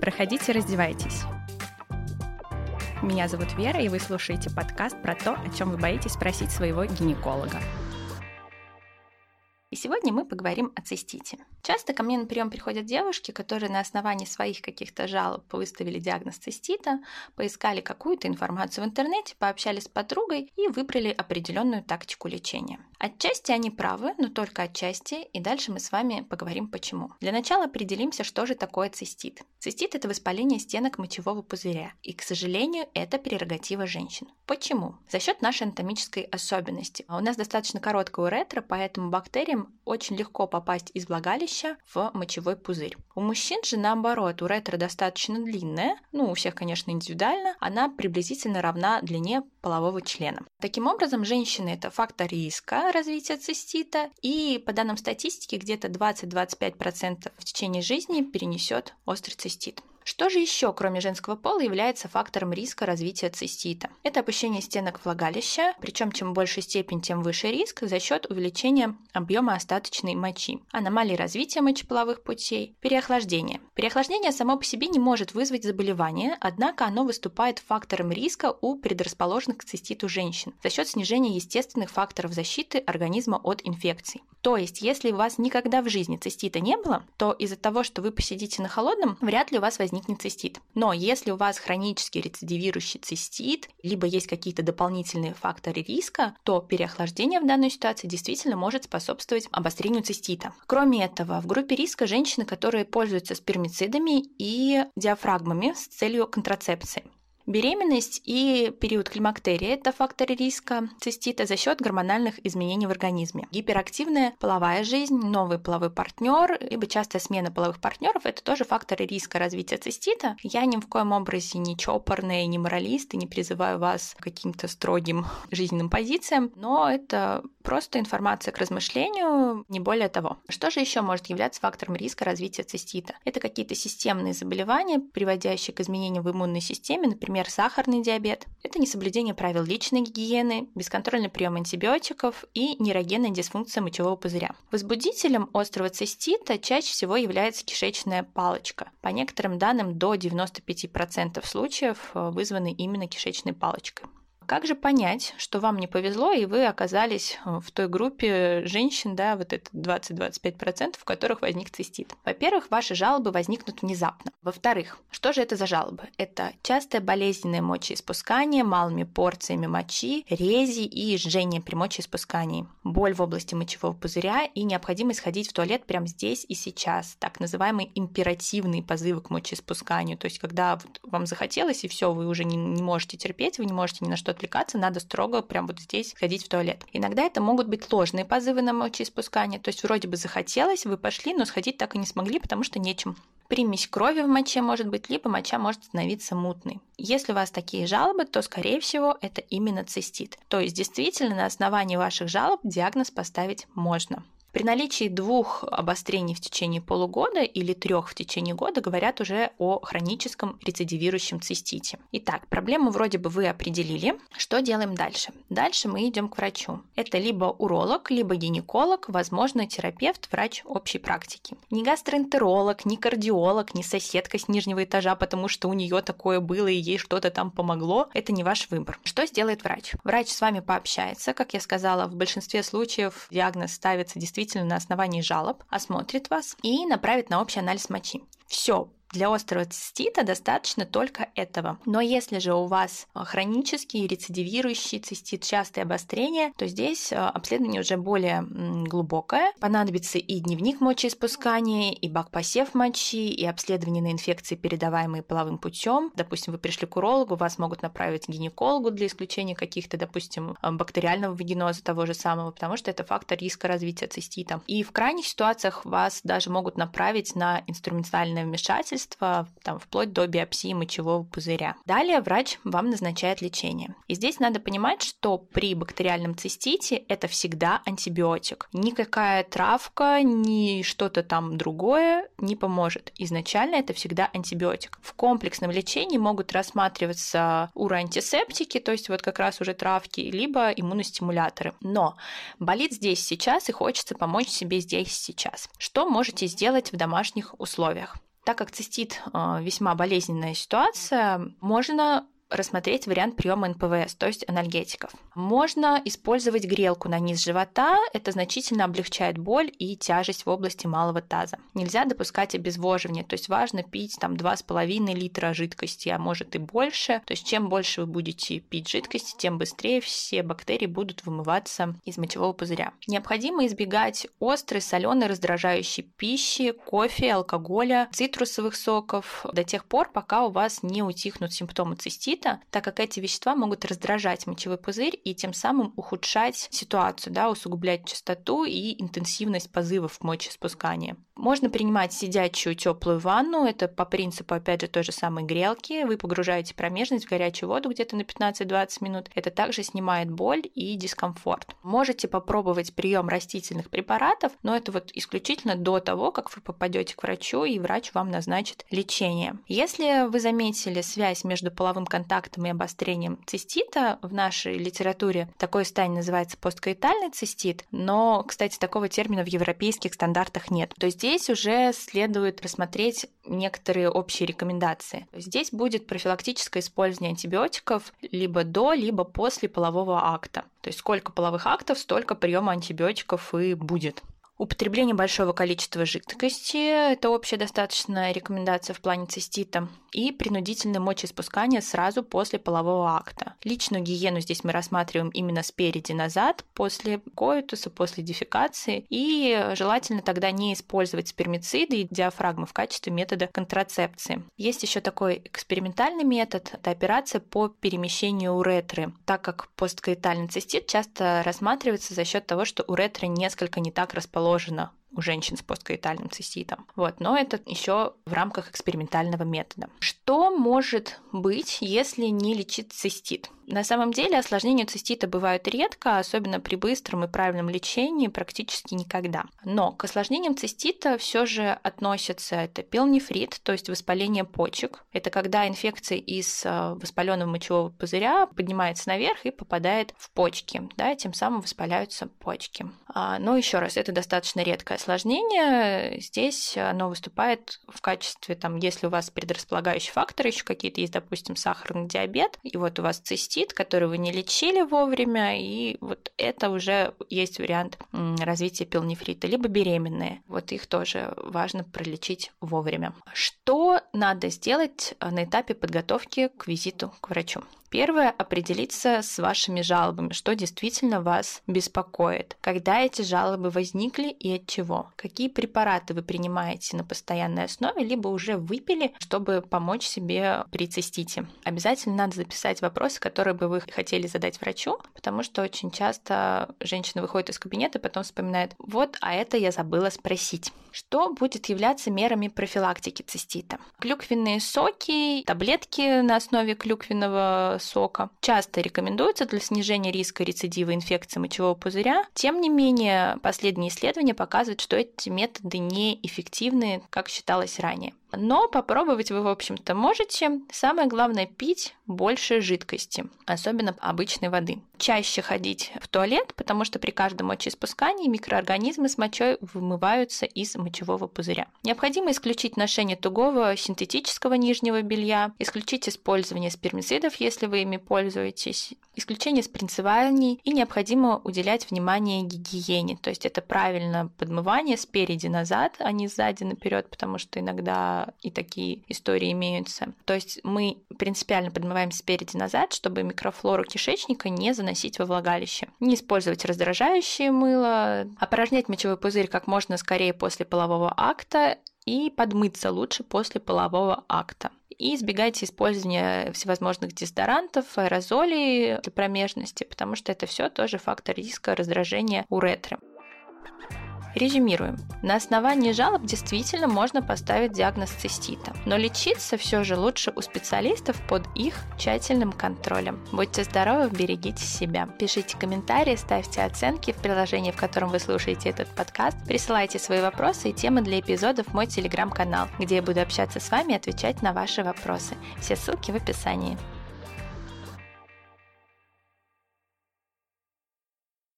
Проходите, раздевайтесь. Меня зовут Вера, и вы слушаете подкаст про то, о чем вы боитесь спросить своего гинеколога. И сегодня мы поговорим о цистите. Часто ко мне на прием приходят девушки, которые на основании своих каких-то жалоб выставили диагноз цистита, поискали какую-то информацию в интернете, пообщались с подругой и выбрали определенную тактику лечения. Отчасти они правы, но только отчасти, и дальше мы с вами поговорим почему. Для начала определимся, что же такое цистит. Цистит – это воспаление стенок мочевого пузыря, и, к сожалению, это прерогатива женщин. Почему? За счет нашей анатомической особенности. У нас достаточно короткая уретра, поэтому бактериям очень легко попасть из влагалища в мочевой пузырь. У мужчин же наоборот, уретра достаточно длинная, ну, у всех, конечно, индивидуально, она приблизительно равна длине полового члена. Таким образом, женщины – это фактор риска развития цистита, и по данным статистики, где-то 20-25% в течение жизни перенесет острый цистит. Что же еще, кроме женского пола, является фактором риска развития цистита? Это опущение стенок влагалища, причем чем больше степень, тем выше риск за счет увеличения объема остаточной мочи, аномалии развития мочеполовых путей, переохлаждения. Переохлаждение само по себе не может вызвать заболевание, однако оно выступает фактором риска у предрасположенных к циститу женщин за счет снижения естественных факторов защиты организма от инфекций. То есть, если у вас никогда в жизни цистита не было, то из-за того, что вы посидите на холодном, вряд ли у вас возникнет возникнет цистит. Но если у вас хронический рецидивирующий цистит, либо есть какие-то дополнительные факторы риска, то переохлаждение в данной ситуации действительно может способствовать обострению цистита. Кроме этого, в группе риска женщины, которые пользуются спермицидами и диафрагмами с целью контрацепции. Беременность и период климактерия – это факторы риска цистита за счет гормональных изменений в организме. Гиперактивная половая жизнь, новый половой партнер, либо частая смена половых партнеров – это тоже факторы риска развития цистита. Я ни в коем образе не чопорная, не моралист и не призываю вас к каким-то строгим жизненным позициям, но это просто информация к размышлению, не более того. Что же еще может являться фактором риска развития цистита? Это какие-то системные заболевания, приводящие к изменениям в иммунной системе, например, например, сахарный диабет. Это несоблюдение правил личной гигиены, бесконтрольный прием антибиотиков и нейрогенная дисфункция мочевого пузыря. Возбудителем острого цистита чаще всего является кишечная палочка. По некоторым данным, до 95% случаев э, вызваны именно кишечной палочкой. Как же понять, что вам не повезло, и вы оказались э, в той группе женщин, да, вот это 20-25%, в которых возник цистит? Во-первых, ваши жалобы возникнут внезапно. Во-вторых, что же это за жалобы? Это частое болезненное мочеиспускание малыми порциями мочи, рези и жжение при мочеиспускании, боль в области мочевого пузыря и необходимость ходить в туалет прямо здесь и сейчас, так называемые императивные позывы к мочеиспусканию, то есть когда вот вам захотелось и все, вы уже не, не можете терпеть, вы не можете ни на что отвлекаться, надо строго прям вот здесь ходить в туалет. Иногда это могут быть ложные позывы на мочеиспускание, то есть вроде бы захотелось, вы пошли, но сходить так и не смогли, потому что нечем. Примесь крови в моче может быть, либо моча может становиться мутной. Если у вас такие жалобы, то, скорее всего, это именно цистит. То есть, действительно, на основании ваших жалоб диагноз поставить можно. При наличии двух обострений в течение полугода или трех в течение года говорят уже о хроническом рецидивирующем цистите. Итак, проблему вроде бы вы определили. Что делаем дальше? Дальше мы идем к врачу. Это либо уролог, либо гинеколог, возможно, терапевт, врач общей практики. Не гастроэнтеролог, не кардиолог, не соседка с нижнего этажа, потому что у нее такое было и ей что-то там помогло. Это не ваш выбор. Что сделает врач? Врач с вами пообщается. Как я сказала, в большинстве случаев диагноз ставится действительно действительно на основании жалоб, осмотрит вас и направит на общий анализ мочи. Все, для острого цистита достаточно только этого. Но если же у вас а, хронический рецидивирующий цистит, частые обострения, то здесь а, обследование уже более глубокое. Понадобится и дневник мочеиспускания, и бак-посев мочи, и обследование на инфекции, передаваемые половым путем. Допустим, вы пришли к урологу, вас могут направить к гинекологу для исключения каких-то, допустим, а, бактериального вагиноза того же самого, потому что это фактор риска развития цистита. И в крайних ситуациях вас даже могут направить на инструментальное вмешательство, вмешательства, там, вплоть до биопсии мочевого пузыря. Далее врач вам назначает лечение. И здесь надо понимать, что при бактериальном цистите это всегда антибиотик. Никакая травка, ни что-то там другое не поможет. Изначально это всегда антибиотик. В комплексном лечении могут рассматриваться уроантисептики, то есть вот как раз уже травки, либо иммуностимуляторы. Но болит здесь сейчас и хочется помочь себе здесь сейчас. Что можете сделать в домашних условиях? Так как цистит э, весьма болезненная ситуация, можно рассмотреть вариант приема НПВС, то есть анальгетиков. Можно использовать грелку на низ живота, это значительно облегчает боль и тяжесть в области малого таза. Нельзя допускать обезвоживание, то есть важно пить там 2,5 литра жидкости, а может и больше. То есть чем больше вы будете пить жидкости, тем быстрее все бактерии будут вымываться из мочевого пузыря. Необходимо избегать острой, соленой, раздражающей пищи, кофе, алкоголя, цитрусовых соков до тех пор, пока у вас не утихнут симптомы цистита цистита, так как эти вещества могут раздражать мочевой пузырь и тем самым ухудшать ситуацию, да, усугублять частоту и интенсивность позывов к мочеиспусканию. Можно принимать сидячую теплую ванну, это по принципу, опять же, той же самой грелки. Вы погружаете промежность в горячую воду где-то на 15-20 минут. Это также снимает боль и дискомфорт. Можете попробовать прием растительных препаратов, но это вот исключительно до того, как вы попадете к врачу, и врач вам назначит лечение. Если вы заметили связь между половым контактом и обострением цистита, в нашей литературе такое состояние называется посткоитальный цистит, но, кстати, такого термина в европейских стандартах нет. То есть здесь уже следует рассмотреть некоторые общие рекомендации. Здесь будет профилактическое использование антибиотиков либо до, либо после полового акта. То есть сколько половых актов, столько приема антибиотиков и будет. Употребление большого количества жидкости – это общая достаточная рекомендация в плане цистита. И принудительное мочеиспускание сразу после полового акта. Личную гигиену здесь мы рассматриваем именно спереди назад, после коитуса, после дефекации. И желательно тогда не использовать спермициды и диафрагмы в качестве метода контрацепции. Есть еще такой экспериментальный метод – это операция по перемещению уретры, так как посткоитальный цистит часто рассматривается за счет того, что уретра несколько не так расположена у женщин с посткоитальным циститом. Вот, но это еще в рамках экспериментального метода. Что может быть, если не лечить цистит? На самом деле осложнения цистита бывают редко, особенно при быстром и правильном лечении практически никогда. Но к осложнениям цистита все же относятся это пилнефрит, то есть воспаление почек. Это когда инфекция из э, воспаленного мочевого пузыря поднимается наверх и попадает в почки, да, тем самым воспаляются почки. А, но еще раз, это достаточно редкое осложнение. Здесь оно выступает в качестве, там, если у вас предрасполагающие факторы еще какие-то есть, допустим, сахарный диабет, и вот у вас цистит, который вы не лечили вовремя, и вот это уже есть вариант развития пилнефрита, либо беременные. Вот их тоже важно пролечить вовремя. Что надо сделать на этапе подготовки к визиту к врачу? Первое – определиться с вашими жалобами, что действительно вас беспокоит. Когда эти жалобы возникли и от чего? Какие препараты вы принимаете на постоянной основе, либо уже выпили, чтобы помочь себе при цистите. Обязательно надо записать вопросы, которые бы вы хотели задать врачу, потому что очень часто женщина выходит из кабинета и потом вспоминает, вот, а это я забыла спросить. Что будет являться мерами профилактики цистита? Клюквенные соки, таблетки на основе клюквенного сока часто рекомендуется для снижения риска рецидива инфекции мочевого пузыря. Тем не менее, последние исследования показывают, что эти методы неэффективны, как считалось ранее. Но попробовать вы, в общем-то, можете. Самое главное – пить больше жидкости, особенно обычной воды. Чаще ходить в туалет, потому что при каждом мочеиспускании микроорганизмы с мочой вымываются из мочевого пузыря. Необходимо исключить ношение тугого синтетического нижнего белья, исключить использование спермицидов, если вы ими пользуетесь, исключение спринцеваний и необходимо уделять внимание гигиене. То есть это правильно подмывание спереди назад, а не сзади наперед, потому что иногда и такие истории имеются. То есть мы принципиально подмываем спереди назад, чтобы микрофлору кишечника не заносить во влагалище. Не использовать раздражающее мыло, опорожнять мочевой пузырь как можно скорее после полового акта и подмыться лучше после полового акта. И избегайте использования всевозможных дезодорантов, аэрозолей для промежности, потому что это все тоже фактор риска раздражения уретры. Резюмируем. На основании жалоб действительно можно поставить диагноз цистита, но лечиться все же лучше у специалистов под их тщательным контролем. Будьте здоровы, берегите себя. Пишите комментарии, ставьте оценки в приложении, в котором вы слушаете этот подкаст. Присылайте свои вопросы и темы для эпизодов в мой телеграм-канал, где я буду общаться с вами и отвечать на ваши вопросы. Все ссылки в описании.